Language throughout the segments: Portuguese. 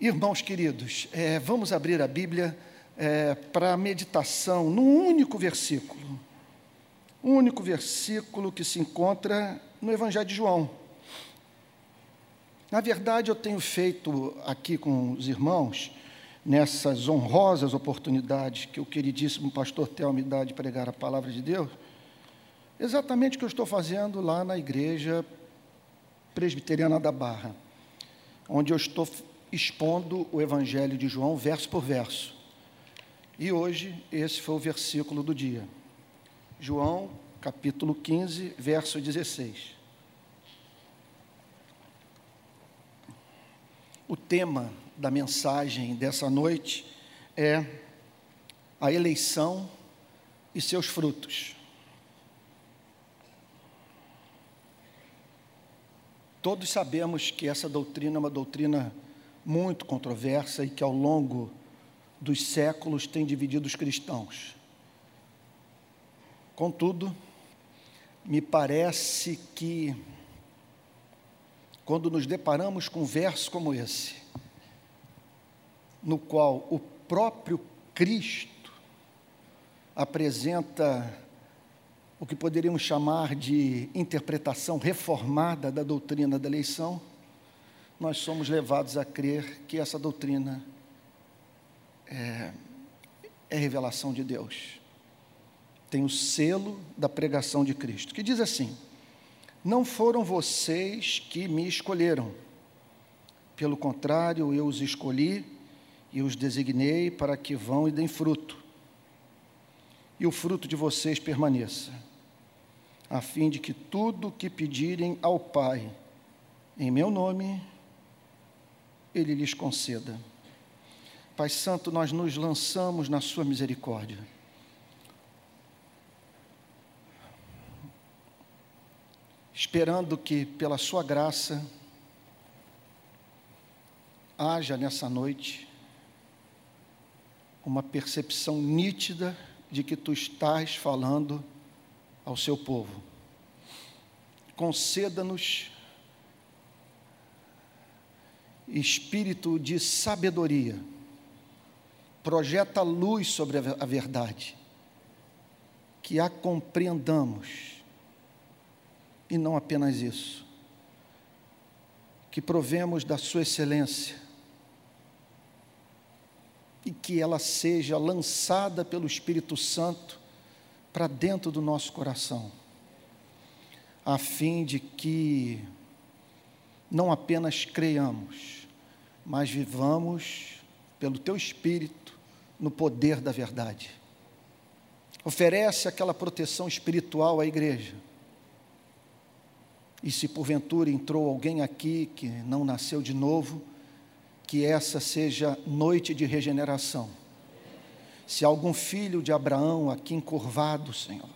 Irmãos queridos, é, vamos abrir a Bíblia é, para a meditação num único versículo. Um único versículo que se encontra no Evangelho de João. Na verdade, eu tenho feito aqui com os irmãos, nessas honrosas oportunidades que o queridíssimo pastor Tel me dá de pregar a palavra de Deus, exatamente o que eu estou fazendo lá na igreja presbiteriana da Barra, onde eu estou expondo o Evangelho de João verso por verso. E hoje esse foi o versículo do dia. João, capítulo 15, verso 16. O tema da mensagem dessa noite é a eleição e seus frutos. Todos sabemos que essa doutrina é uma doutrina muito controversa e que ao longo dos séculos tem dividido os cristãos. Contudo, me parece que quando nos deparamos com um verso como esse, no qual o próprio Cristo apresenta o que poderíamos chamar de interpretação reformada da doutrina da eleição, nós somos levados a crer que essa doutrina é, é revelação de Deus. Tem o selo da pregação de Cristo, que diz assim: Não foram vocês que me escolheram, pelo contrário, eu os escolhi e os designei para que vão e deem fruto, e o fruto de vocês permaneça, a fim de que tudo que pedirem ao Pai, em meu nome, ele lhes conceda. Pai Santo, nós nos lançamos na Sua misericórdia. Esperando que, pela Sua graça, haja nessa noite uma percepção nítida de que Tu estás falando ao Seu povo. Conceda-nos espírito de sabedoria, projeta luz sobre a verdade, que a compreendamos, e não apenas isso, que provemos da Sua excelência, e que ela seja lançada pelo Espírito Santo para dentro do nosso coração, a fim de que não apenas creiamos, mas vivamos pelo teu espírito no poder da verdade. Oferece aquela proteção espiritual à igreja. E se porventura entrou alguém aqui que não nasceu de novo, que essa seja noite de regeneração. Se algum filho de Abraão aqui encurvado, Senhor,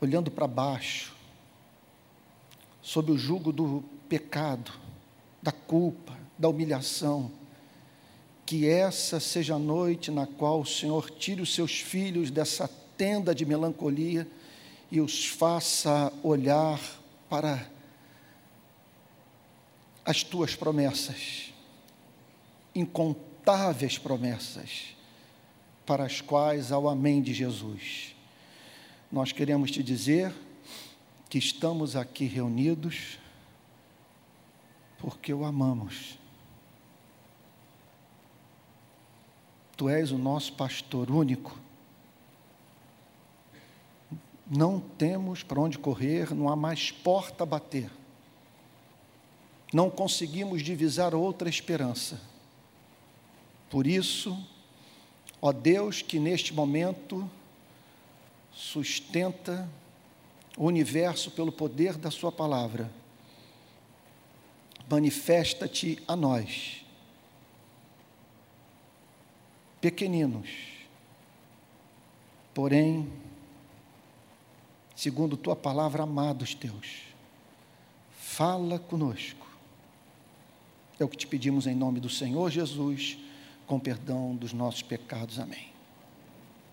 olhando para baixo, sob o jugo do pecado, da culpa, da humilhação. Que essa seja a noite na qual o Senhor tire os seus filhos dessa tenda de melancolia e os faça olhar para as tuas promessas, incontáveis promessas, para as quais ao Amém de Jesus. Nós queremos te dizer que estamos aqui reunidos porque o amamos. Tu és o nosso pastor único. Não temos para onde correr, não há mais porta a bater. Não conseguimos divisar outra esperança. Por isso, ó Deus, que neste momento sustenta o universo pelo poder da Sua palavra. Manifesta-te a nós, pequeninos, porém, segundo Tua palavra, amados teus, fala conosco. É o que te pedimos em nome do Senhor Jesus, com perdão dos nossos pecados. Amém.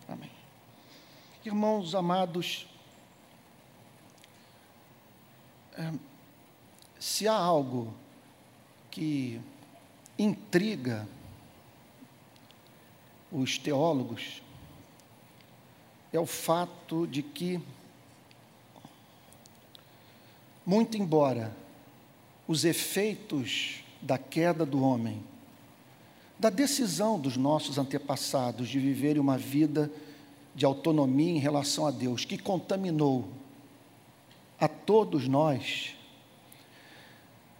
Amém. Irmãos amados, se há algo que intriga os teólogos é o fato de que, muito embora os efeitos da queda do homem, da decisão dos nossos antepassados de viverem uma vida de autonomia em relação a Deus, que contaminou a todos nós,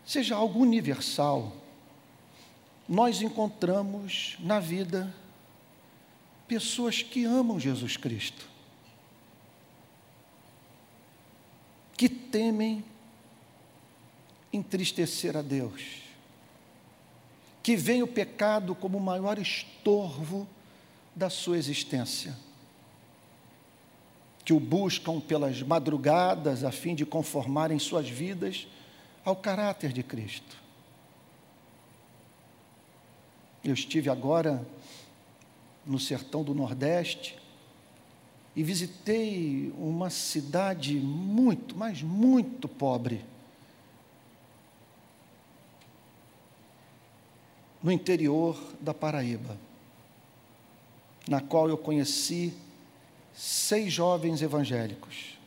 seja algo universal, nós encontramos na vida pessoas que amam Jesus Cristo, que temem entristecer a Deus, que veem o pecado como o maior estorvo da sua existência, que o buscam pelas madrugadas a fim de conformarem suas vidas ao caráter de Cristo. Eu estive agora no sertão do Nordeste e visitei uma cidade muito, mas muito pobre. No interior da Paraíba, na qual eu conheci seis jovens evangélicos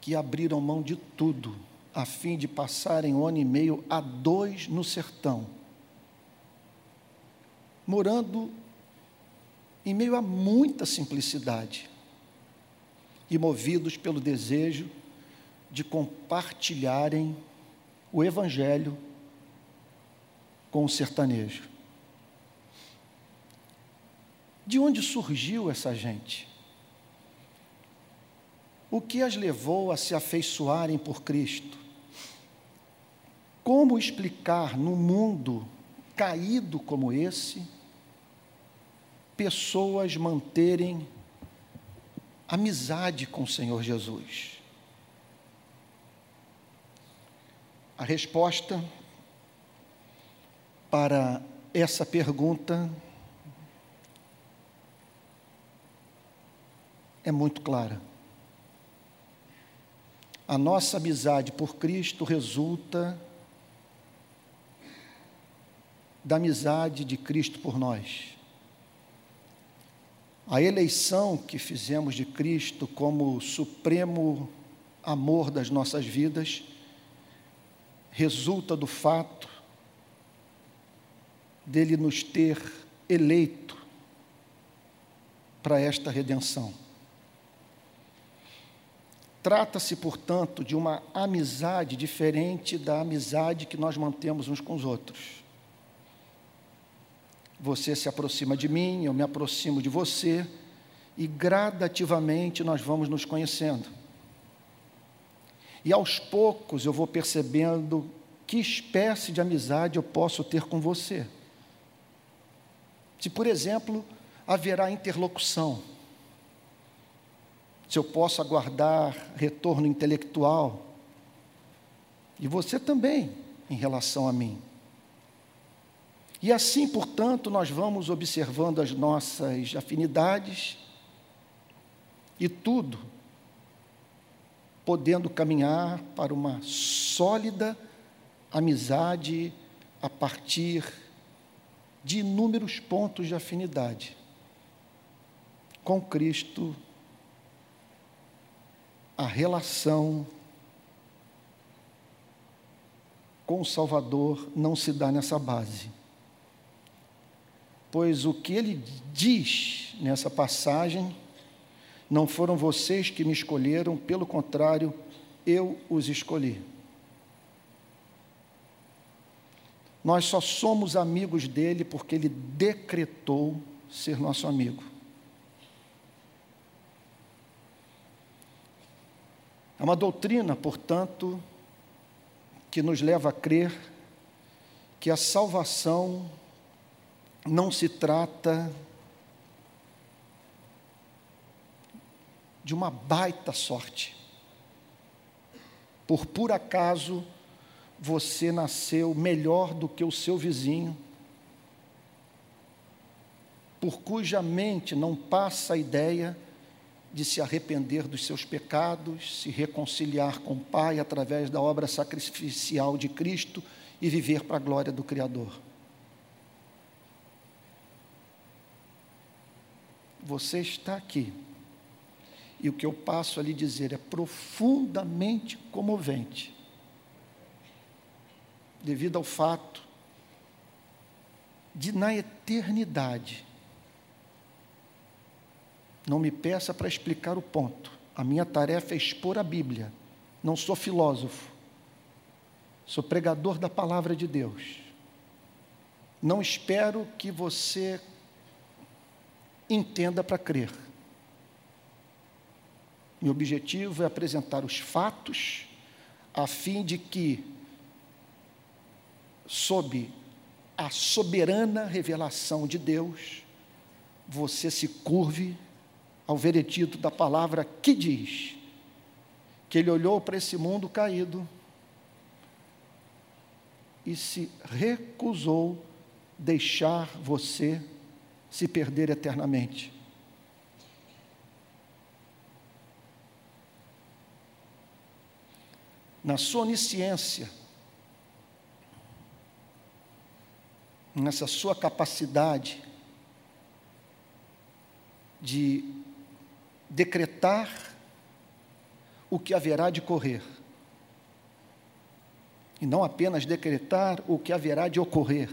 que abriram mão de tudo a fim de passarem um ano e meio a dois no sertão morando em meio a muita simplicidade e movidos pelo desejo de compartilharem o Evangelho com o sertanejo. De onde surgiu essa gente? O que as levou a se afeiçoarem por Cristo? Como explicar no mundo caído como esse, pessoas manterem amizade com o Senhor Jesus? A resposta para essa pergunta é muito clara. A nossa amizade por Cristo resulta da amizade de Cristo por nós. A eleição que fizemos de Cristo como supremo amor das nossas vidas resulta do fato dele nos ter eleito para esta redenção. Trata-se, portanto, de uma amizade diferente da amizade que nós mantemos uns com os outros. Você se aproxima de mim, eu me aproximo de você, e gradativamente nós vamos nos conhecendo. E aos poucos eu vou percebendo que espécie de amizade eu posso ter com você. Se, por exemplo, haverá interlocução, se eu posso aguardar retorno intelectual, e você também em relação a mim. E assim, portanto, nós vamos observando as nossas afinidades e tudo podendo caminhar para uma sólida amizade a partir de inúmeros pontos de afinidade com Cristo, a relação com o Salvador não se dá nessa base pois o que ele diz nessa passagem, não foram vocês que me escolheram, pelo contrário, eu os escolhi. Nós só somos amigos dele porque ele decretou ser nosso amigo. É uma doutrina, portanto, que nos leva a crer que a salvação não se trata de uma baita sorte. Por por acaso você nasceu melhor do que o seu vizinho, por cuja mente não passa a ideia de se arrepender dos seus pecados, se reconciliar com o Pai através da obra sacrificial de Cristo e viver para a glória do Criador. Você está aqui. E o que eu passo a lhe dizer é profundamente comovente, devido ao fato de, na eternidade, não me peça para explicar o ponto. A minha tarefa é expor a Bíblia. Não sou filósofo. Sou pregador da palavra de Deus. Não espero que você entenda para crer. Meu objetivo é apresentar os fatos, a fim de que, sob a soberana revelação de Deus, você se curve ao veredito da palavra que diz que ele olhou para esse mundo caído e se recusou deixar você se perder eternamente. Na sua onisciência, nessa sua capacidade de decretar o que haverá de correr. E não apenas decretar o que haverá de ocorrer,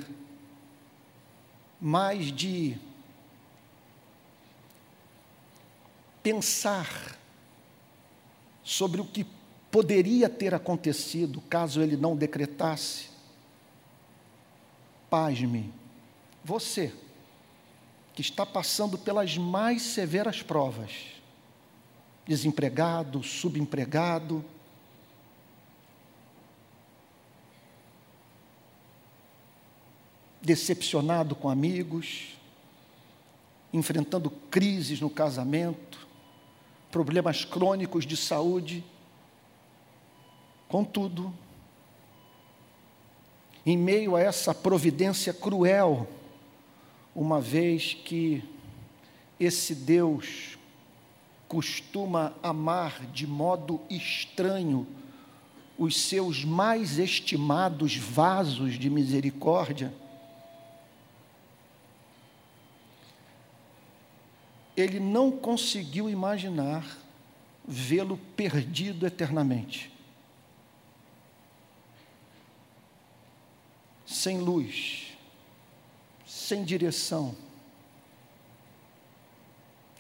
mas de pensar sobre o que poderia ter acontecido caso ele não decretasse. Pasme, você que está passando pelas mais severas provas, desempregado, subempregado, decepcionado com amigos, enfrentando crises no casamento, problemas crônicos de saúde. Contudo, em meio a essa providência cruel, uma vez que esse Deus costuma amar de modo estranho os seus mais estimados vasos de misericórdia, ele não conseguiu imaginar vê-lo perdido eternamente. Sem luz, sem direção,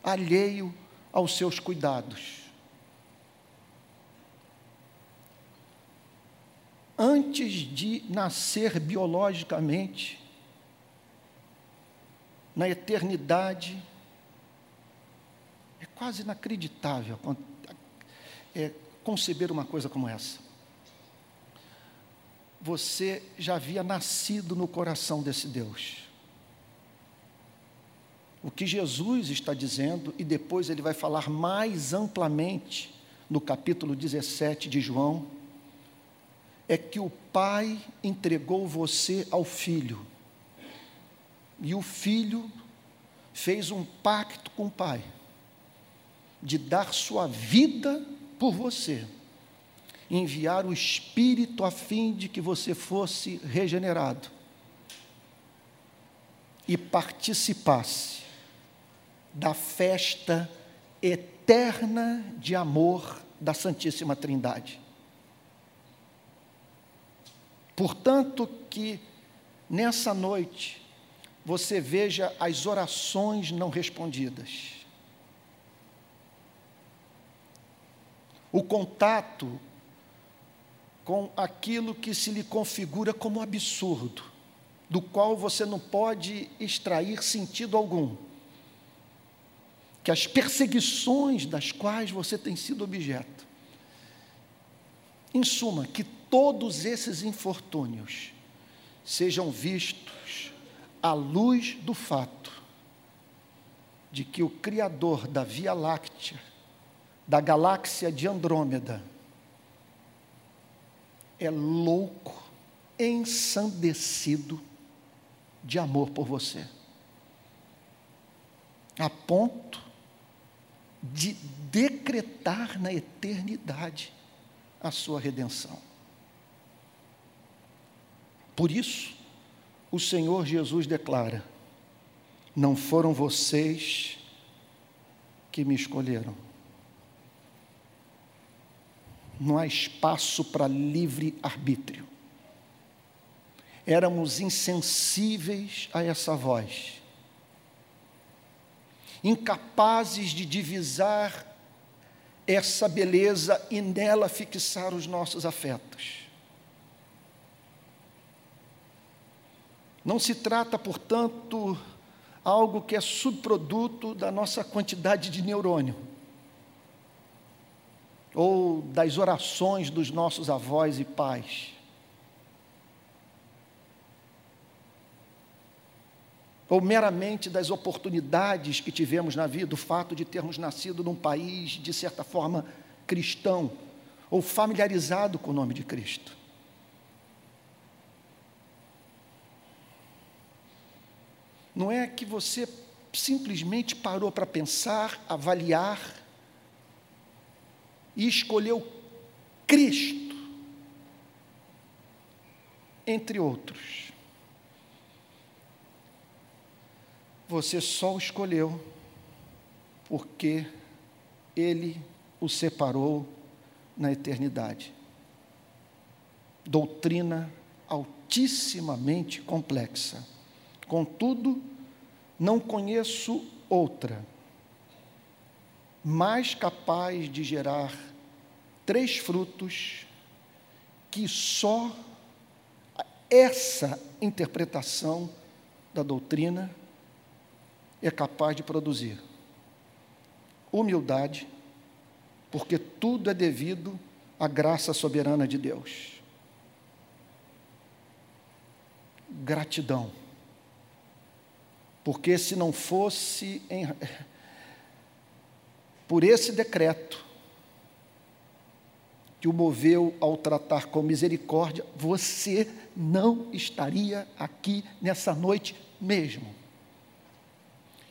alheio aos seus cuidados. Antes de nascer biologicamente, na eternidade, é quase inacreditável é, conceber uma coisa como essa. Você já havia nascido no coração desse Deus o que Jesus está dizendo, e depois ele vai falar mais amplamente no capítulo 17 de João, é que o Pai entregou você ao Filho, e o Filho fez um pacto com o Pai, de dar sua vida por você, enviar o Espírito a fim de que você fosse regenerado e participasse da festa eterna de amor da Santíssima Trindade. Portanto, que nessa noite você veja as orações não respondidas. O contato com aquilo que se lhe configura como absurdo, do qual você não pode extrair sentido algum que as perseguições das quais você tem sido objeto, em suma, que todos esses infortúnios sejam vistos à luz do fato de que o Criador da Via Láctea, da galáxia de Andrômeda, é louco, ensandecido de amor por você, a ponto de decretar na eternidade a sua redenção. Por isso, o Senhor Jesus declara: Não foram vocês que me escolheram. Não há espaço para livre arbítrio. Éramos insensíveis a essa voz, incapazes de divisar essa beleza e nela fixar os nossos afetos. Não se trata, portanto, algo que é subproduto da nossa quantidade de neurônio ou das orações dos nossos avós e pais. Ou meramente das oportunidades que tivemos na vida, o fato de termos nascido num país, de certa forma, cristão, ou familiarizado com o nome de Cristo. Não é que você simplesmente parou para pensar, avaliar e escolheu Cristo, entre outros. Você só o escolheu porque Ele o separou na eternidade. Doutrina altissimamente complexa. Contudo, não conheço outra mais capaz de gerar três frutos que só essa interpretação da doutrina é capaz de produzir humildade, porque tudo é devido à graça soberana de Deus. Gratidão, porque se não fosse em, por esse decreto que o moveu ao tratar com misericórdia, você não estaria aqui nessa noite mesmo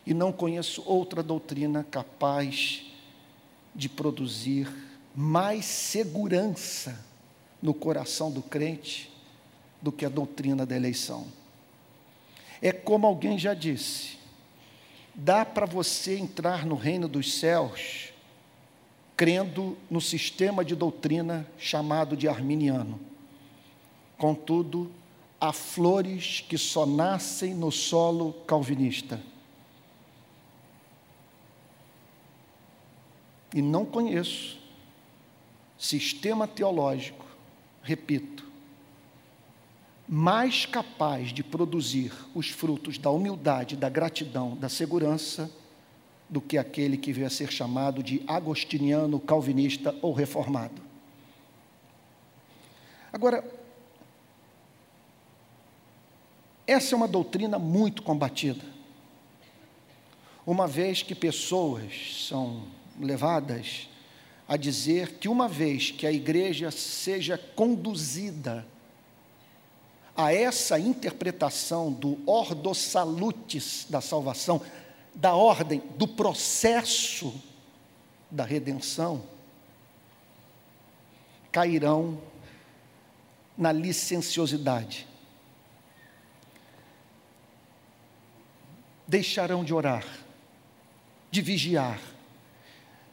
e não conheço outra doutrina capaz de produzir mais segurança no coração do crente do que a doutrina da eleição. É como alguém já disse: dá para você entrar no reino dos céus crendo no sistema de doutrina chamado de arminiano. Contudo, há flores que só nascem no solo calvinista. E não conheço sistema teológico, repito, mais capaz de produzir os frutos da humildade, da gratidão, da segurança, do que aquele que veio a ser chamado de agostiniano, calvinista ou reformado. Agora, essa é uma doutrina muito combatida, uma vez que pessoas são levadas a dizer que uma vez que a igreja seja conduzida a essa interpretação do ordo salutis da salvação, da ordem, do processo da redenção, cairão na licenciosidade. Deixarão de orar, de vigiar,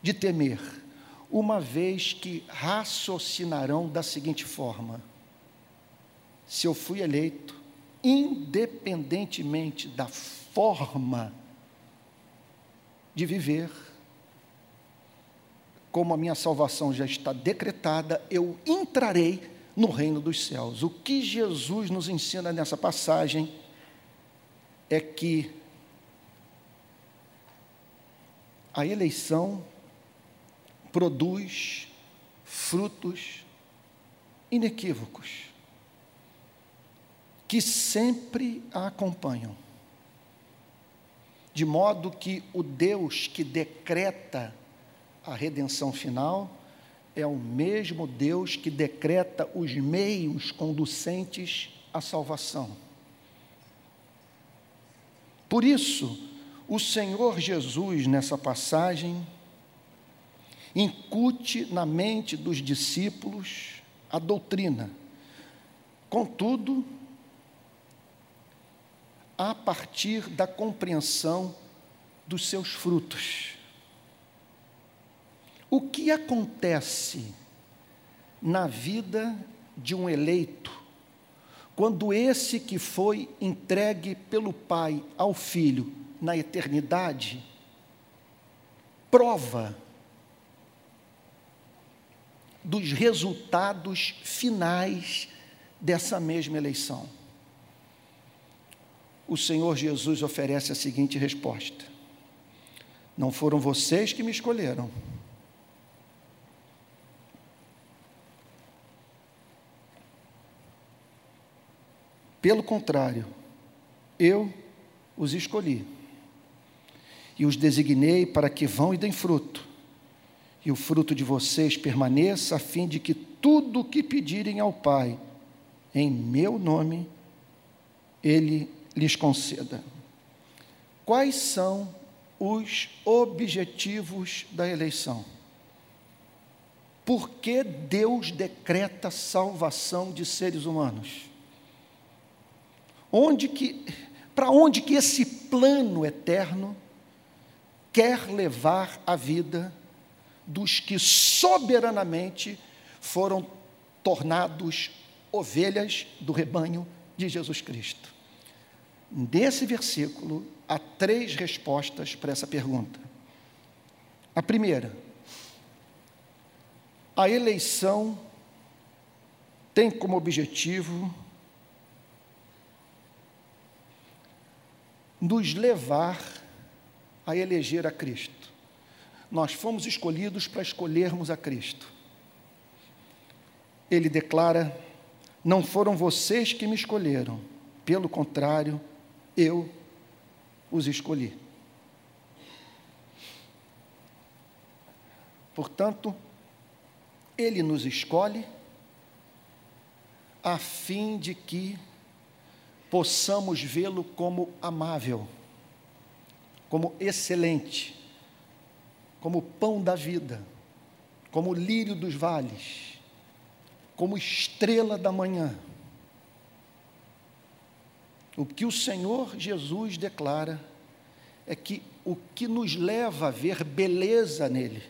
de temer, uma vez que raciocinarão da seguinte forma: se eu fui eleito, independentemente da forma de viver, como a minha salvação já está decretada, eu entrarei no reino dos céus. O que Jesus nos ensina nessa passagem é que a eleição produz frutos inequívocos, que sempre a acompanham. De modo que o Deus que decreta a redenção final é o mesmo Deus que decreta os meios conducentes à salvação. Por isso, o Senhor Jesus, nessa passagem, incute na mente dos discípulos a doutrina. Contudo, a partir da compreensão dos seus frutos. O que acontece na vida de um eleito quando esse que foi entregue pelo Pai ao Filho na eternidade prova dos resultados finais dessa mesma eleição? O Senhor Jesus oferece a seguinte resposta: Não foram vocês que me escolheram Pelo contrário, eu os escolhi e os designei para que vão e deem fruto, e o fruto de vocês permaneça, a fim de que tudo o que pedirem ao Pai, em meu nome, Ele lhes conceda. Quais são os objetivos da eleição? Por que Deus decreta salvação de seres humanos? Onde que, para onde que esse plano eterno quer levar a vida dos que soberanamente foram tornados ovelhas do rebanho de Jesus Cristo? Nesse versículo, há três respostas para essa pergunta. A primeira, a eleição tem como objetivo nos levar a eleger a Cristo. Nós fomos escolhidos para escolhermos a Cristo. Ele declara: Não foram vocês que me escolheram, pelo contrário, eu os escolhi. Portanto, ele nos escolhe a fim de que possamos vê-lo como amável, como excelente, como pão da vida, como lírio dos vales, como estrela da manhã. O que o Senhor Jesus declara é que o que nos leva a ver beleza nele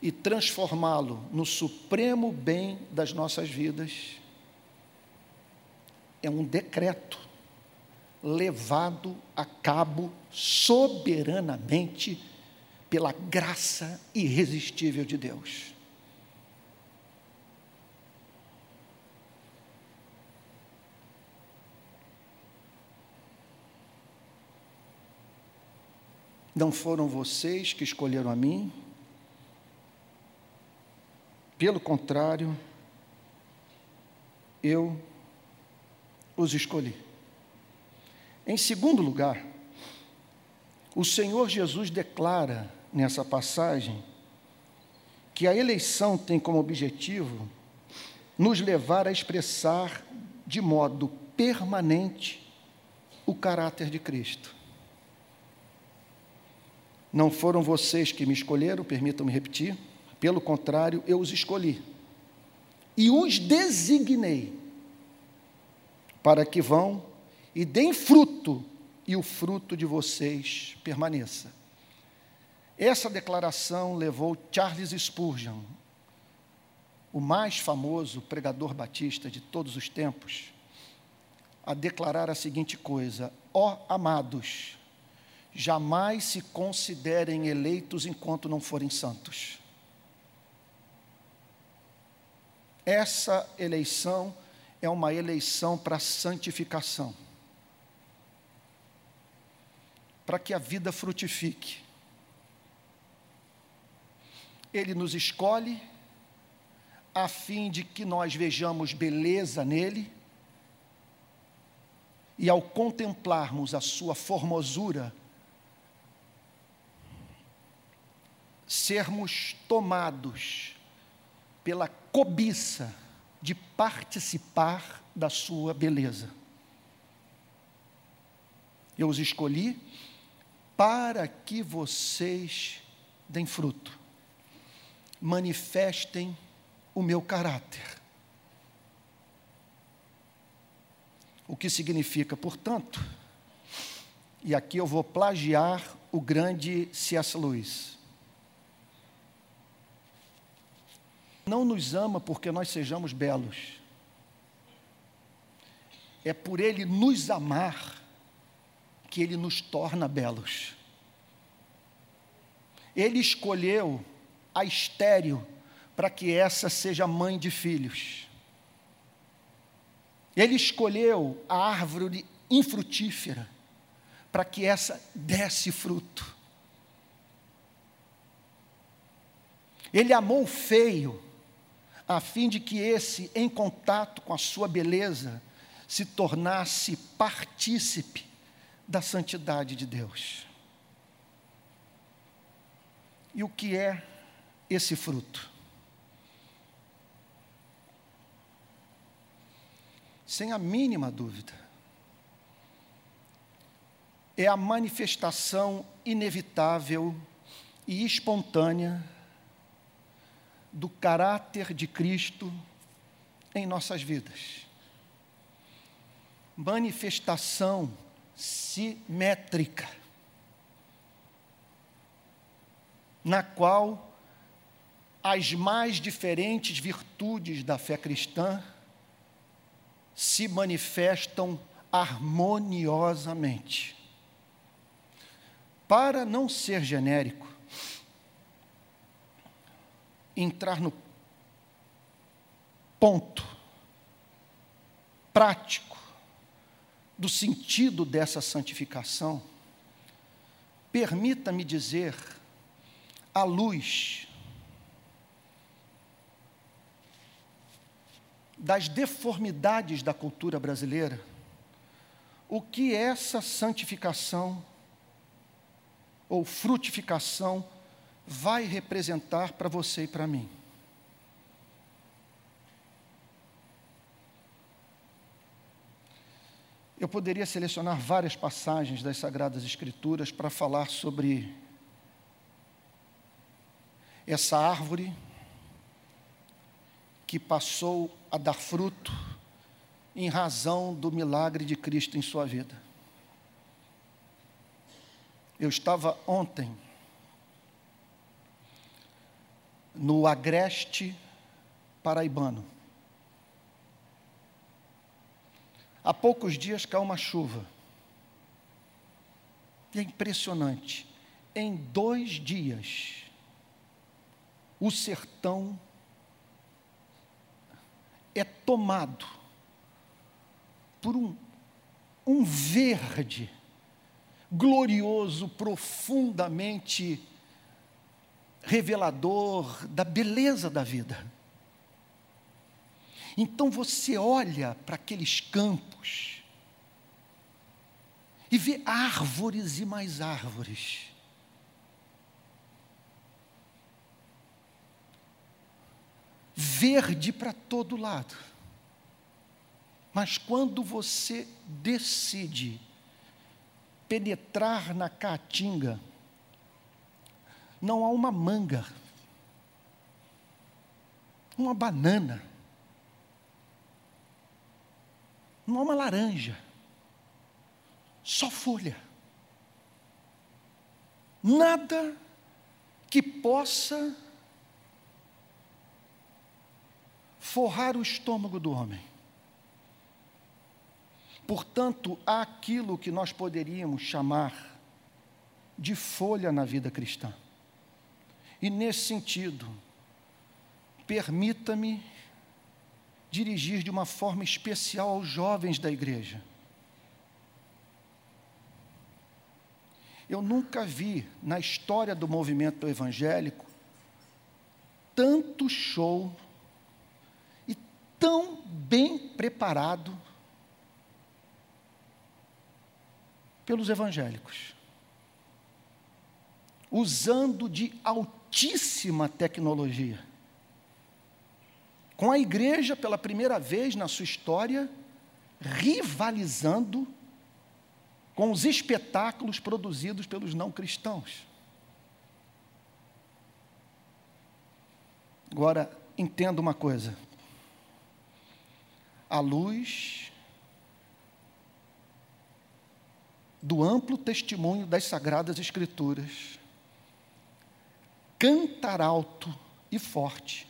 e transformá-lo no supremo bem das nossas vidas é um decreto levado a cabo soberanamente pela graça irresistível de Deus. Não foram vocês que escolheram a mim, pelo contrário, eu os escolhi. Em segundo lugar, o Senhor Jesus declara nessa passagem que a eleição tem como objetivo nos levar a expressar de modo permanente o caráter de Cristo. Não foram vocês que me escolheram, permitam-me repetir, pelo contrário, eu os escolhi e os designei para que vão e deem fruto, e o fruto de vocês permaneça. Essa declaração levou Charles Spurgeon, o mais famoso pregador batista de todos os tempos, a declarar a seguinte coisa: Ó oh, amados, jamais se considerem eleitos enquanto não forem santos. Essa eleição é uma eleição para santificação. Para que a vida frutifique. Ele nos escolhe a fim de que nós vejamos beleza nele e ao contemplarmos a sua formosura, sermos tomados pela cobiça de participar da sua beleza. Eu os escolhi para que vocês deem fruto, manifestem o meu caráter. O que significa, portanto, e aqui eu vou plagiar o grande C.S. Lewis. Não nos ama porque nós sejamos belos. É por Ele nos amar que Ele nos torna belos. Ele escolheu a estéreo para que essa seja mãe de filhos. Ele escolheu a árvore infrutífera para que essa desse fruto. Ele amou o feio, a fim de que esse, em contato com a sua beleza, se tornasse partícipe da santidade de Deus. E o que é esse fruto? Sem a mínima dúvida, é a manifestação inevitável e espontânea do caráter de Cristo em nossas vidas. Manifestação simétrica, na qual as mais diferentes virtudes da fé cristã se manifestam harmoniosamente. Para não ser genérico, entrar no ponto prático do sentido dessa santificação, permita-me dizer, à luz das deformidades da cultura brasileira, o que essa santificação ou frutificação vai representar para você e para mim. Eu poderia selecionar várias passagens das Sagradas Escrituras para falar sobre essa árvore que passou a dar fruto em razão do milagre de Cristo em sua vida. Eu estava ontem no Agreste Paraibano. Há poucos dias caiu uma chuva. E é impressionante. Em dois dias, o sertão é tomado por um, um verde glorioso, profundamente revelador da beleza da vida. Então você olha para aqueles campos e vê árvores e mais árvores. Verde para todo lado. Mas quando você decide penetrar na caatinga, não há uma manga, uma banana, não há uma laranja, só folha. Nada que possa forrar o estômago do homem. Portanto, há aquilo que nós poderíamos chamar de folha na vida cristã. E nesse sentido, permita-me dirigir de uma forma especial aos jovens da igreja. Eu nunca vi na história do movimento evangélico tanto show tão bem preparado pelos evangélicos, usando de altíssima tecnologia. Com a igreja, pela primeira vez na sua história, rivalizando com os espetáculos produzidos pelos não cristãos. Agora, entenda uma coisa. A luz do amplo testemunho das Sagradas Escrituras, cantar alto e forte,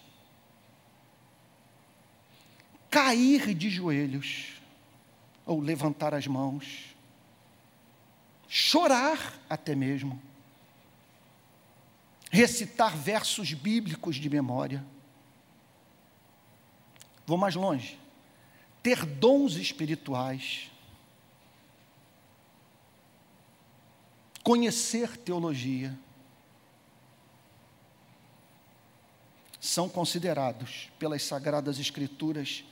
cair de joelhos, ou levantar as mãos, chorar até mesmo, recitar versos bíblicos de memória. Vou mais longe. Ter dons espirituais, conhecer teologia, são considerados pelas Sagradas Escrituras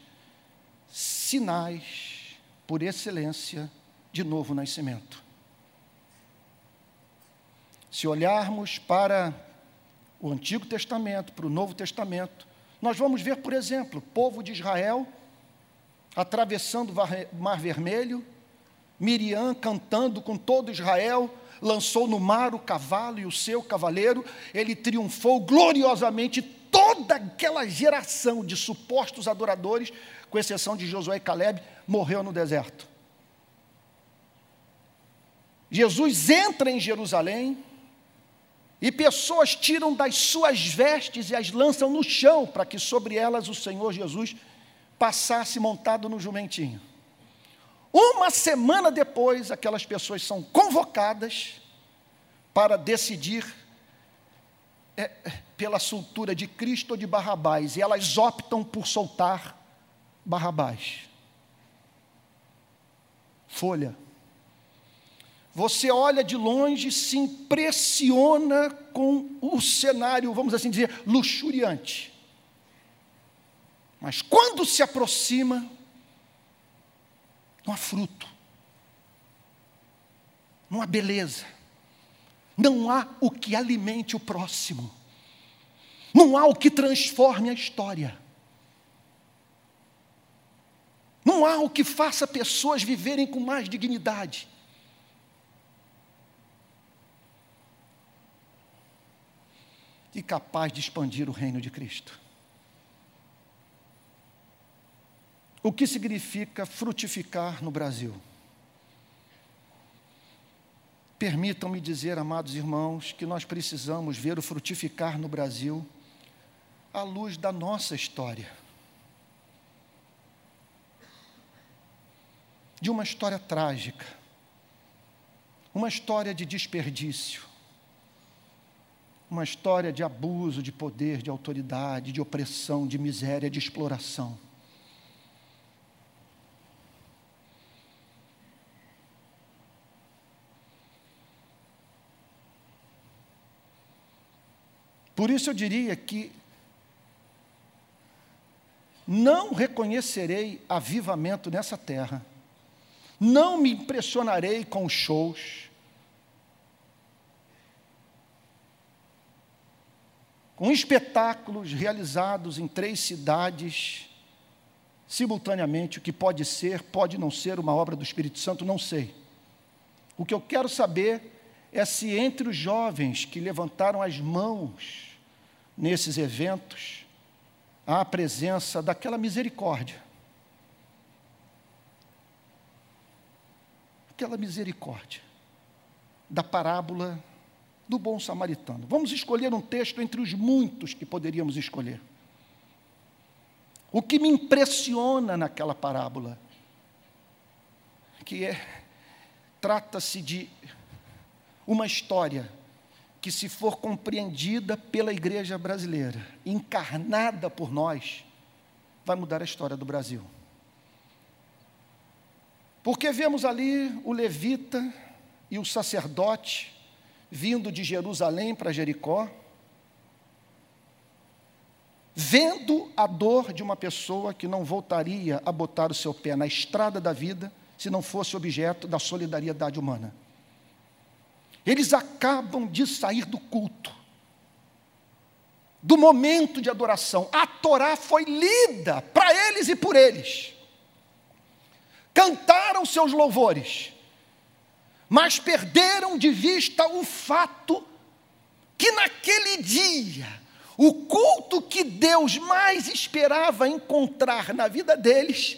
sinais, por excelência, de novo nascimento. Se olharmos para o Antigo Testamento, para o Novo Testamento, nós vamos ver, por exemplo, o povo de Israel atravessando o Mar Vermelho, Miriam cantando com todo Israel, lançou no mar o cavalo e o seu cavaleiro, ele triunfou gloriosamente toda aquela geração de supostos adoradores, com exceção de Josué e Caleb, morreu no deserto. Jesus entra em Jerusalém e pessoas tiram das suas vestes e as lançam no chão para que sobre elas o Senhor Jesus passasse montado no jumentinho. Uma semana depois, aquelas pessoas são convocadas para decidir é, pela soltura de Cristo ou de Barrabás, e elas optam por soltar Barrabás. Folha. Você olha de longe, se impressiona com o cenário, vamos assim dizer, luxuriante. Mas quando se aproxima, não há fruto, não há beleza, não há o que alimente o próximo, não há o que transforme a história, não há o que faça pessoas viverem com mais dignidade. E capaz de expandir o reino de Cristo. O que significa frutificar no Brasil? Permitam-me dizer, amados irmãos, que nós precisamos ver o frutificar no Brasil à luz da nossa história. De uma história trágica, uma história de desperdício, uma história de abuso de poder, de autoridade, de opressão, de miséria, de exploração. Por isso eu diria que não reconhecerei avivamento nessa terra, não me impressionarei com shows, com espetáculos realizados em três cidades simultaneamente, o que pode ser, pode não ser uma obra do Espírito Santo, não sei. O que eu quero saber é se entre os jovens que levantaram as mãos nesses eventos há a presença daquela misericórdia. Aquela misericórdia da parábola do bom samaritano. Vamos escolher um texto entre os muitos que poderíamos escolher. O que me impressiona naquela parábola, que é, trata-se de uma história que, se for compreendida pela igreja brasileira, encarnada por nós, vai mudar a história do Brasil. Porque vemos ali o levita e o sacerdote vindo de Jerusalém para Jericó, vendo a dor de uma pessoa que não voltaria a botar o seu pé na estrada da vida se não fosse objeto da solidariedade humana. Eles acabam de sair do culto, do momento de adoração. A Torá foi lida para eles e por eles. Cantaram seus louvores, mas perderam de vista o fato que naquele dia O culto que Deus mais esperava encontrar na vida deles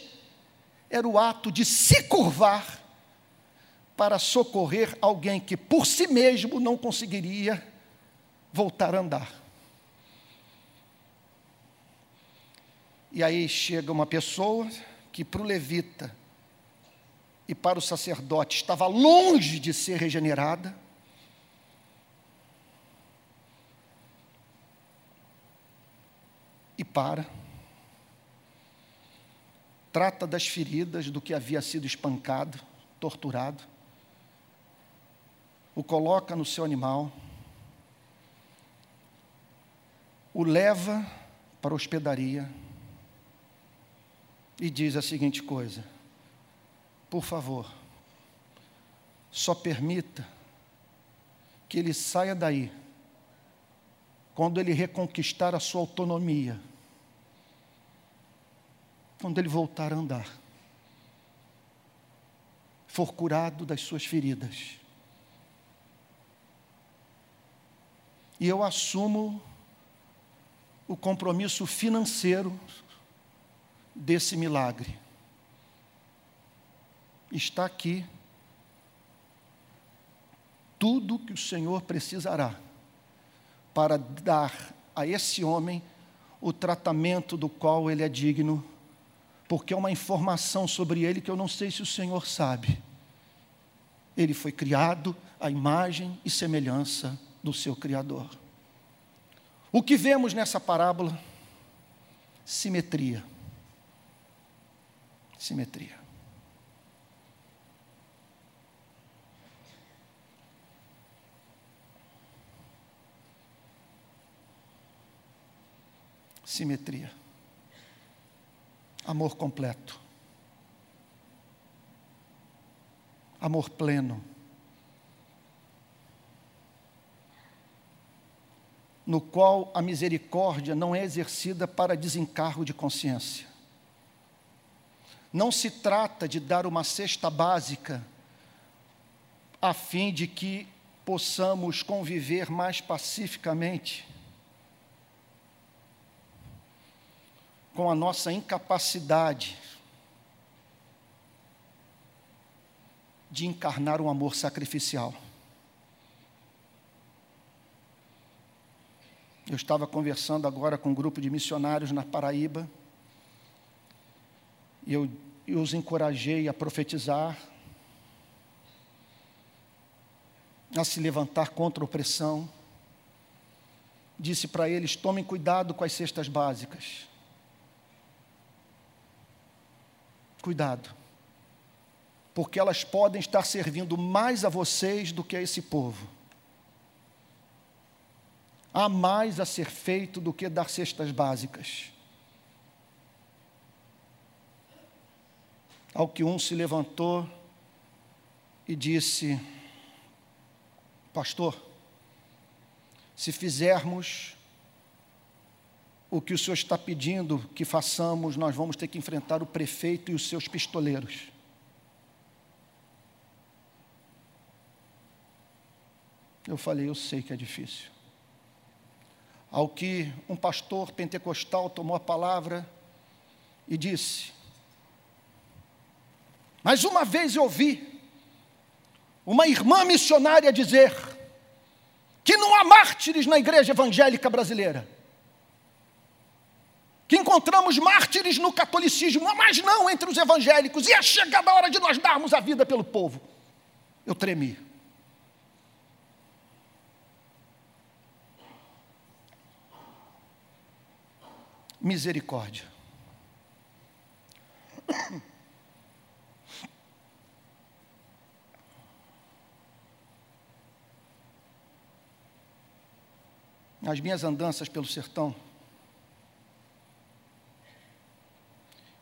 era o ato de se curvar para socorrer alguém que por si mesmo não conseguiria voltar a andar. E aí chega uma pessoa que para o levita e para o sacerdote estava longe de ser regenerada. E para. Trata das feridas do que havia sido espancado, torturado. O coloca no seu animal. O leva para a hospedaria e diz a seguinte coisa: por favor, só permita que ele saia daí quando ele reconquistar a sua autonomia, quando ele voltar a andar, for curado das suas feridas. E eu assumo o compromisso financeiro desse milagre. Está aqui tudo que o Senhor precisará para dar a esse homem o tratamento do qual ele é digno, porque é uma informação sobre ele que eu não sei se o Senhor sabe. Ele foi criado à imagem e semelhança do seu Criador. O que vemos nessa parábola? Simetria simetria. Simetria. Amor completo. Amor pleno. No qual a misericórdia não é exercida para desencargo de consciência não se trata de dar uma cesta básica a fim de que possamos conviver mais pacificamente com a nossa incapacidade de encarnar um amor sacrificial. Eu estava conversando agora com um grupo de missionários na Paraíba e eu, eu os encorajei a profetizar, a se levantar contra a opressão. Disse para eles: tomem cuidado com as cestas básicas. Cuidado, porque elas podem estar servindo mais a vocês do que a esse povo. Há mais a ser feito do que dar cestas básicas. Ao que um se levantou e disse: Pastor, se fizermos o que o senhor está pedindo que façamos, nós vamos ter que enfrentar o prefeito e os seus pistoleiros. Eu falei, eu sei que é difícil. Ao que um pastor pentecostal tomou a palavra e disse: mas uma vez eu ouvi uma irmã missionária dizer que não há mártires na igreja evangélica brasileira. Que encontramos mártires no catolicismo, mas não entre os evangélicos. E é chegada a hora de nós darmos a vida pelo povo. Eu tremi. Misericórdia. nas minhas andanças pelo sertão,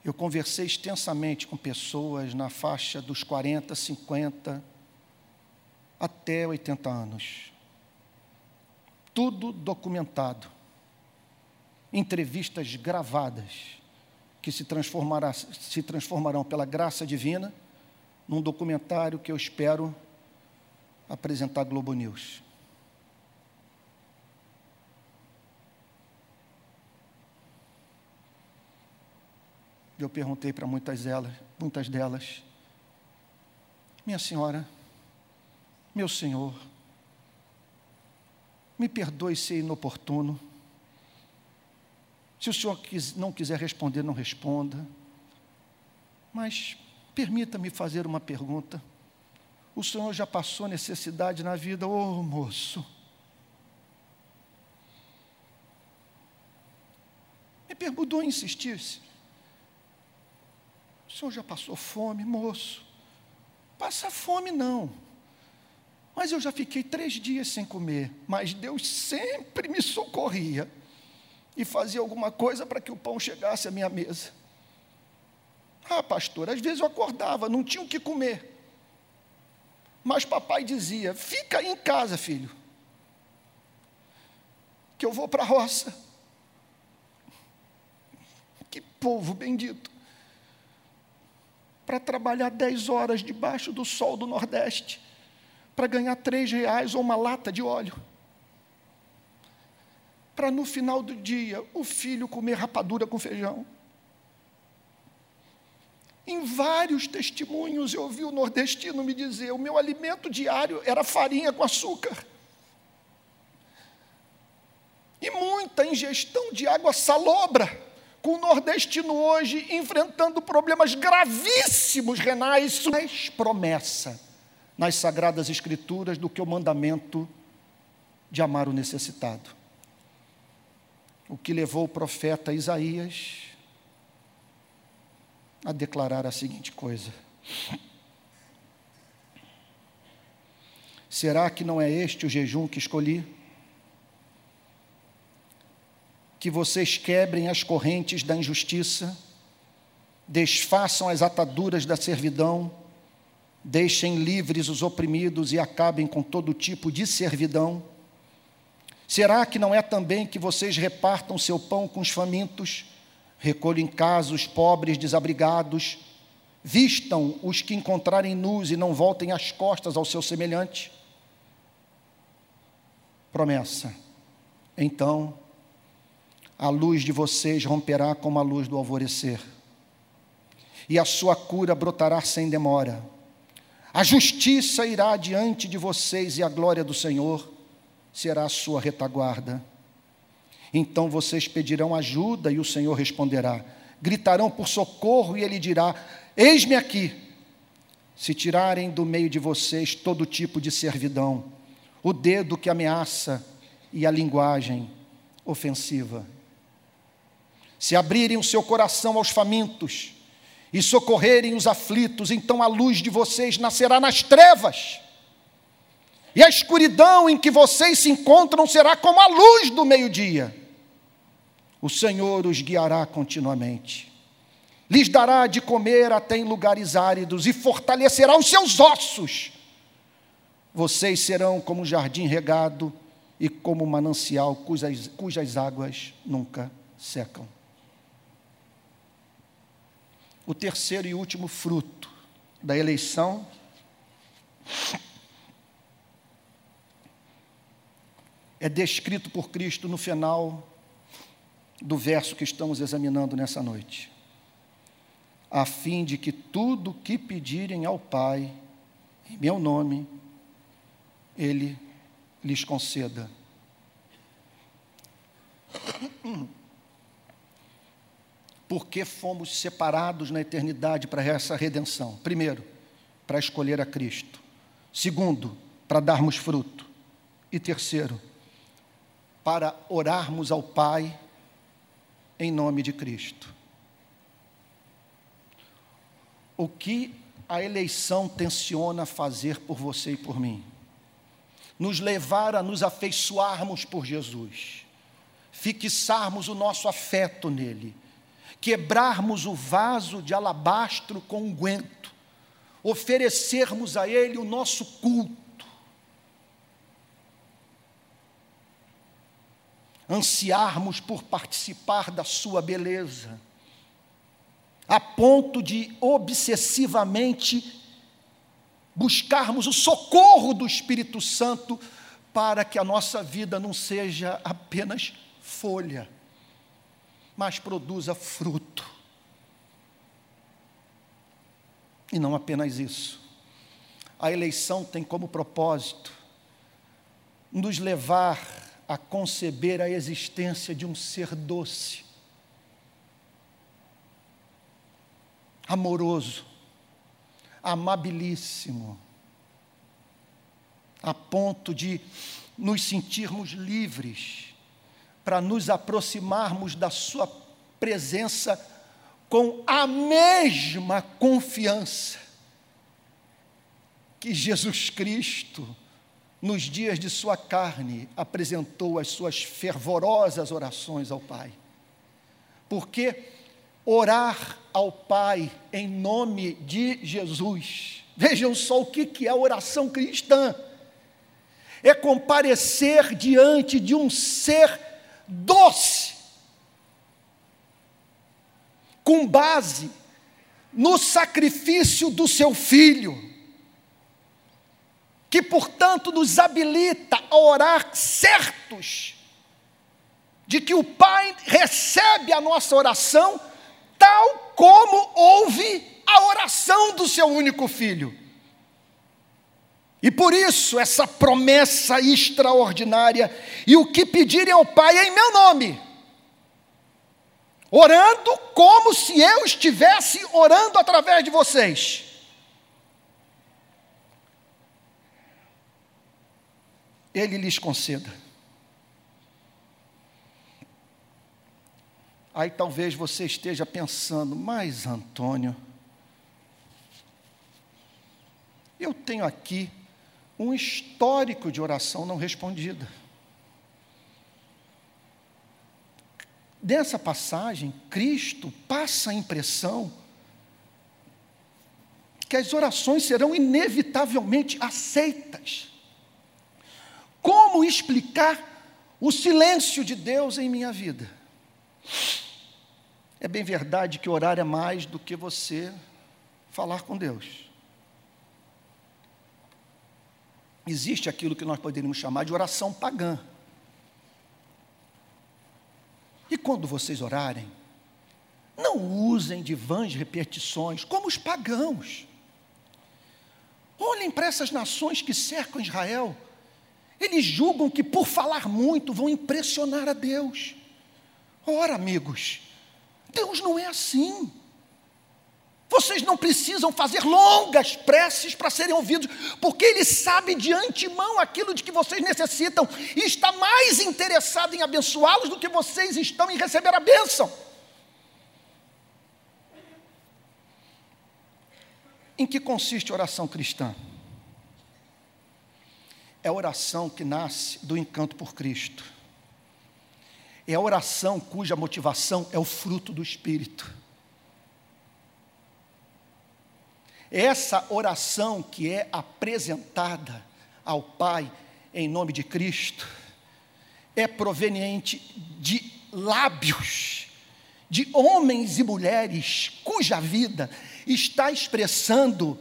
eu conversei extensamente com pessoas na faixa dos 40, 50 até 80 anos. Tudo documentado entrevistas gravadas que se, transformará, se transformarão pela graça divina num documentário que eu espero apresentar à Globo News. Eu perguntei para muitas delas, muitas delas, minha senhora, meu senhor, me perdoe ser inoportuno, se o senhor não quiser responder, não responda. Mas permita-me fazer uma pergunta. O senhor já passou necessidade na vida, ô oh, moço? Me perguntou insistir-se. O senhor já passou fome, moço? Passa fome não. Mas eu já fiquei três dias sem comer. Mas Deus sempre me socorria e fazia alguma coisa para que o pão chegasse à minha mesa. Ah, pastor, às vezes eu acordava, não tinha o que comer. Mas papai dizia: fica em casa, filho, que eu vou para a roça. Que povo bendito. Para trabalhar dez horas debaixo do sol do Nordeste, para ganhar três reais ou uma lata de óleo para no final do dia o filho comer rapadura com feijão. Em vários testemunhos eu ouvi o nordestino me dizer: o meu alimento diário era farinha com açúcar. E muita ingestão de água salobra, com o nordestino hoje enfrentando problemas gravíssimos renais. Mais promessa nas Sagradas Escrituras do que o mandamento de amar o necessitado o que levou o profeta Isaías a declarar a seguinte coisa: Será que não é este o jejum que escolhi? Que vocês quebrem as correntes da injustiça, desfaçam as ataduras da servidão, deixem livres os oprimidos e acabem com todo tipo de servidão Será que não é também que vocês repartam seu pão com os famintos, recolhem em casa os pobres desabrigados, vistam os que encontrarem nus e não voltem as costas ao seu semelhante? Promessa. Então, a luz de vocês romperá como a luz do alvorecer, e a sua cura brotará sem demora. A justiça irá diante de vocês e a glória do Senhor será a sua retaguarda. Então vocês pedirão ajuda e o Senhor responderá. Gritarão por socorro e ele dirá: Eis-me aqui. Se tirarem do meio de vocês todo tipo de servidão, o dedo que ameaça e a linguagem ofensiva. Se abrirem o seu coração aos famintos e socorrerem os aflitos, então a luz de vocês nascerá nas trevas e a escuridão em que vocês se encontram será como a luz do meio-dia. O Senhor os guiará continuamente, lhes dará de comer até em lugares áridos e fortalecerá os seus ossos. Vocês serão como um jardim regado e como um manancial cujas, cujas águas nunca secam. O terceiro e último fruto da eleição é descrito por Cristo no final do verso que estamos examinando nessa noite. A fim de que tudo que pedirem ao Pai, em meu nome, Ele lhes conceda. Porque fomos separados na eternidade para essa redenção? Primeiro, para escolher a Cristo. Segundo, para darmos fruto. E terceiro, para orarmos ao Pai em nome de Cristo. O que a eleição tensiona fazer por você e por mim? Nos levar a nos afeiçoarmos por Jesus, fixarmos o nosso afeto nele, quebrarmos o vaso de alabastro com unguento, oferecermos a ele o nosso culto ansiarmos por participar da Sua beleza, a ponto de obsessivamente buscarmos o socorro do Espírito Santo para que a nossa vida não seja apenas folha, mas produza fruto. E não apenas isso. A eleição tem como propósito nos levar a conceber a existência de um ser doce, amoroso, amabilíssimo, a ponto de nos sentirmos livres para nos aproximarmos da Sua presença com a mesma confiança que Jesus Cristo, nos dias de Sua carne, apresentou as Suas fervorosas orações ao Pai. Porque orar ao Pai em nome de Jesus, vejam só o que é a oração cristã. É comparecer diante de um ser doce, com base no sacrifício do seu filho, que portanto nos habilita a orar certos de que o Pai recebe a nossa oração, tal como ouve a oração do seu único filho. E por isso, essa promessa extraordinária, e o que pedirem ao Pai em meu nome, orando como se eu estivesse orando através de vocês. Ele lhes conceda. Aí talvez você esteja pensando, mas Antônio, eu tenho aqui um histórico de oração não respondida. Dessa passagem, Cristo passa a impressão que as orações serão inevitavelmente aceitas. Como explicar o silêncio de Deus em minha vida? É bem verdade que orar é mais do que você falar com Deus. existe aquilo que nós poderíamos chamar de oração pagã. E quando vocês orarem, não usem de vãs repetições como os pagãos. Olhem para essas nações que cercam Israel. Eles julgam que por falar muito vão impressionar a Deus. Ora, amigos, Deus não é assim. Vocês não precisam fazer longas preces para serem ouvidos, porque Ele sabe de antemão aquilo de que vocês necessitam e está mais interessado em abençoá-los do que vocês estão em receber a bênção. Em que consiste a oração cristã? É a oração que nasce do encanto por Cristo. É a oração cuja motivação é o fruto do Espírito Essa oração que é apresentada ao Pai em nome de Cristo é proveniente de lábios de homens e mulheres cuja vida está expressando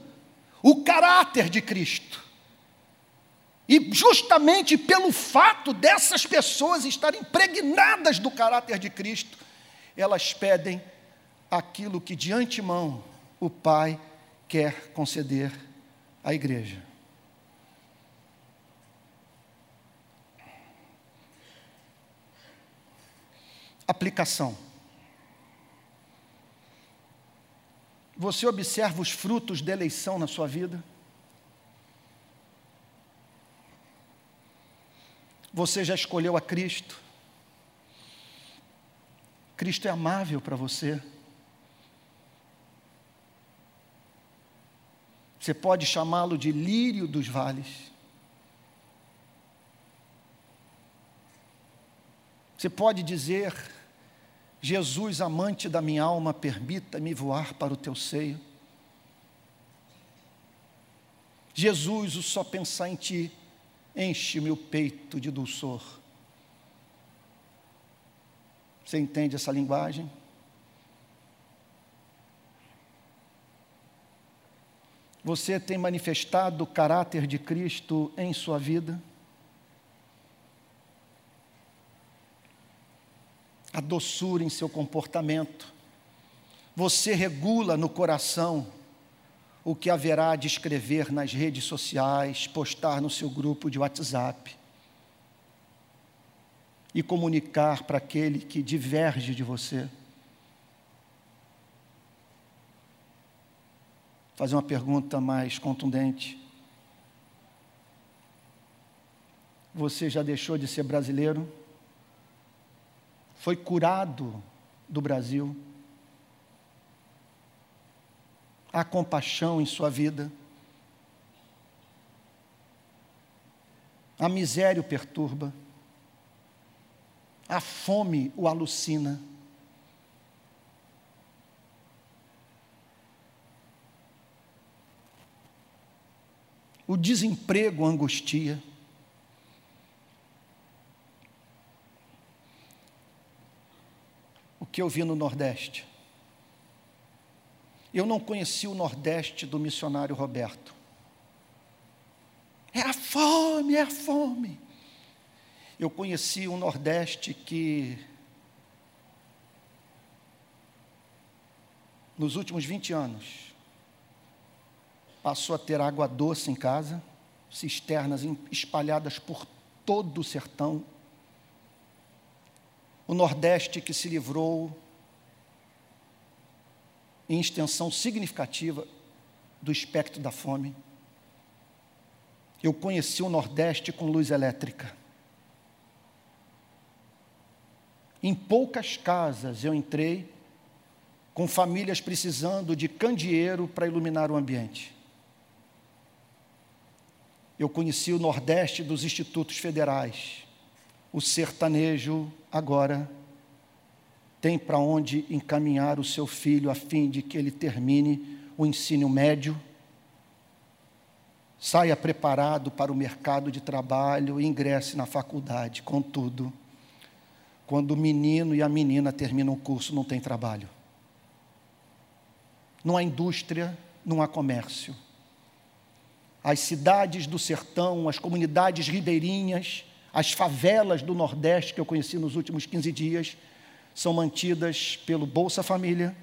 o caráter de Cristo. E justamente pelo fato dessas pessoas estarem impregnadas do caráter de Cristo, elas pedem aquilo que de antemão o Pai quer conceder à igreja. Aplicação. Você observa os frutos da eleição na sua vida? Você já escolheu a Cristo? Cristo é amável para você? Você pode chamá-lo de lírio dos vales. Você pode dizer, Jesus, amante da minha alma, permita-me voar para o teu seio. Jesus, o só pensar em ti, enche meu peito de dulçor. Você entende essa linguagem? Você tem manifestado o caráter de Cristo em sua vida? A doçura em seu comportamento. Você regula no coração o que haverá de escrever nas redes sociais, postar no seu grupo de WhatsApp e comunicar para aquele que diverge de você. Fazer uma pergunta mais contundente. Você já deixou de ser brasileiro? Foi curado do Brasil? Há compaixão em sua vida? A miséria o perturba? A fome o alucina? O desemprego angustia? O que eu vi no Nordeste? Eu não conheci o Nordeste do missionário Roberto. É a fome, é a fome. Eu conheci um Nordeste que, nos últimos 20 anos, passou a ter água doce em casa, cisternas espalhadas por todo o sertão. O Nordeste que se livrou em extensão significativa do espectro da fome. Eu conheci o Nordeste com luz elétrica. Em poucas casas eu entrei com famílias precisando de candeeiro para iluminar o ambiente. Eu conheci o Nordeste dos institutos federais. O sertanejo agora tem para onde encaminhar o seu filho a fim de que ele termine o ensino médio, saia preparado para o mercado de trabalho e ingresse na faculdade. Contudo, quando o menino e a menina terminam o curso, não tem trabalho. Não há indústria, não há comércio. As cidades do sertão, as comunidades ribeirinhas, as favelas do Nordeste que eu conheci nos últimos 15 dias, são mantidas pelo Bolsa Família,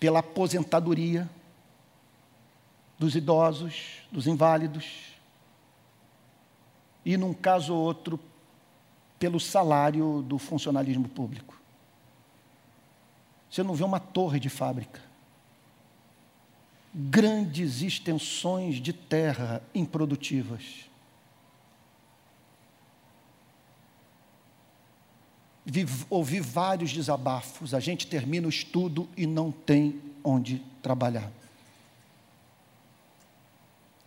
pela aposentadoria dos idosos, dos inválidos, e, num caso ou outro, pelo salário do funcionalismo público. Você não vê uma torre de fábrica. Grandes extensões de terra improdutivas ouvi vários desabafos. A gente termina o estudo e não tem onde trabalhar.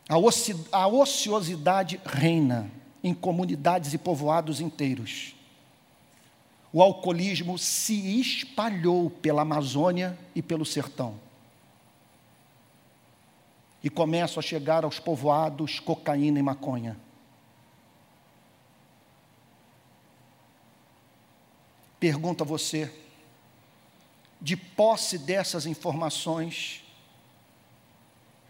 A, oci a ociosidade reina em comunidades e povoados inteiros. O alcoolismo se espalhou pela Amazônia e pelo sertão. E começam a chegar aos povoados cocaína e maconha. Pergunto a você, de posse dessas informações,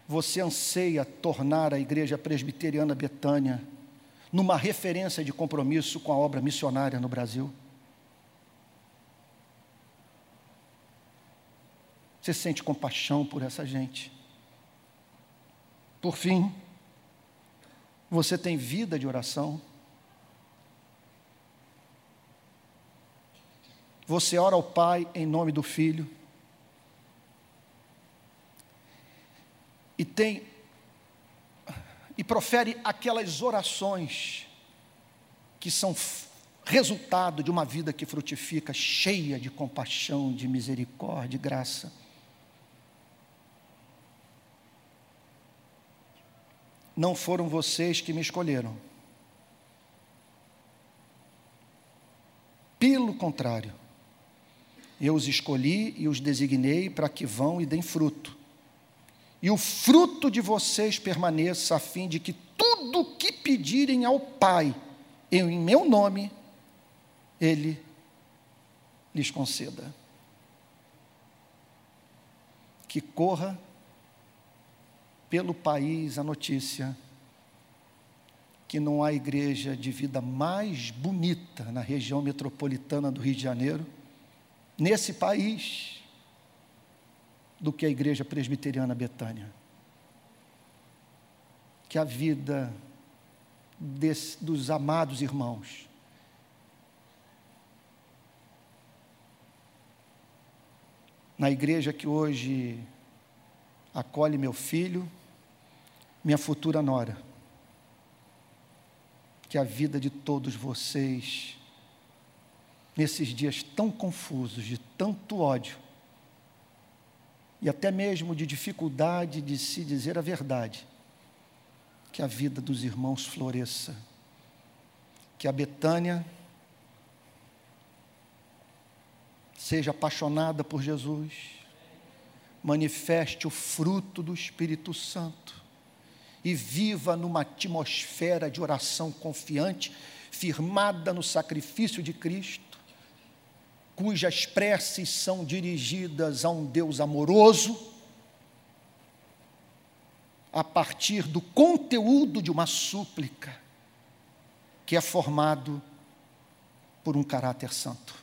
você anseia tornar a Igreja Presbiteriana Betânia numa referência de compromisso com a obra missionária no Brasil? Você sente compaixão por essa gente? Por fim, você tem vida de oração? Você ora ao Pai em nome do Filho. E tem e profere aquelas orações que são resultado de uma vida que frutifica, cheia de compaixão, de misericórdia, de graça. Não foram vocês que me escolheram. Pelo contrário, eu os escolhi e os designei para que vão e deem fruto. E o fruto de vocês permaneça, a fim de que tudo o que pedirem ao Pai, eu, em meu nome, Ele lhes conceda. Que corra pelo país a notícia que não há igreja de vida mais bonita na região metropolitana do Rio de Janeiro nesse país do que a Igreja Presbiteriana Betânia. Que a vida desse, dos amados irmãos na igreja que hoje acolhe meu filho, minha futura nora. Que a vida de todos vocês, nesses dias tão confusos, de tanto ódio, e até mesmo de dificuldade de se dizer a verdade, que a vida dos irmãos floresça, que a Betânia seja apaixonada por Jesus, manifeste o fruto do Espírito Santo e viva numa atmosfera de oração confiante, firmada no sacrifício de Cristo, cujas preces são dirigidas a um Deus amoroso, a partir do conteúdo de uma súplica que é formado por um caráter santo.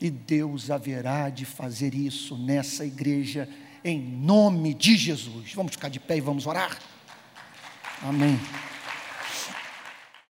E Deus haverá de fazer isso nessa igreja, em nome de Jesus. Vamos ficar de pé e vamos orar? Amém.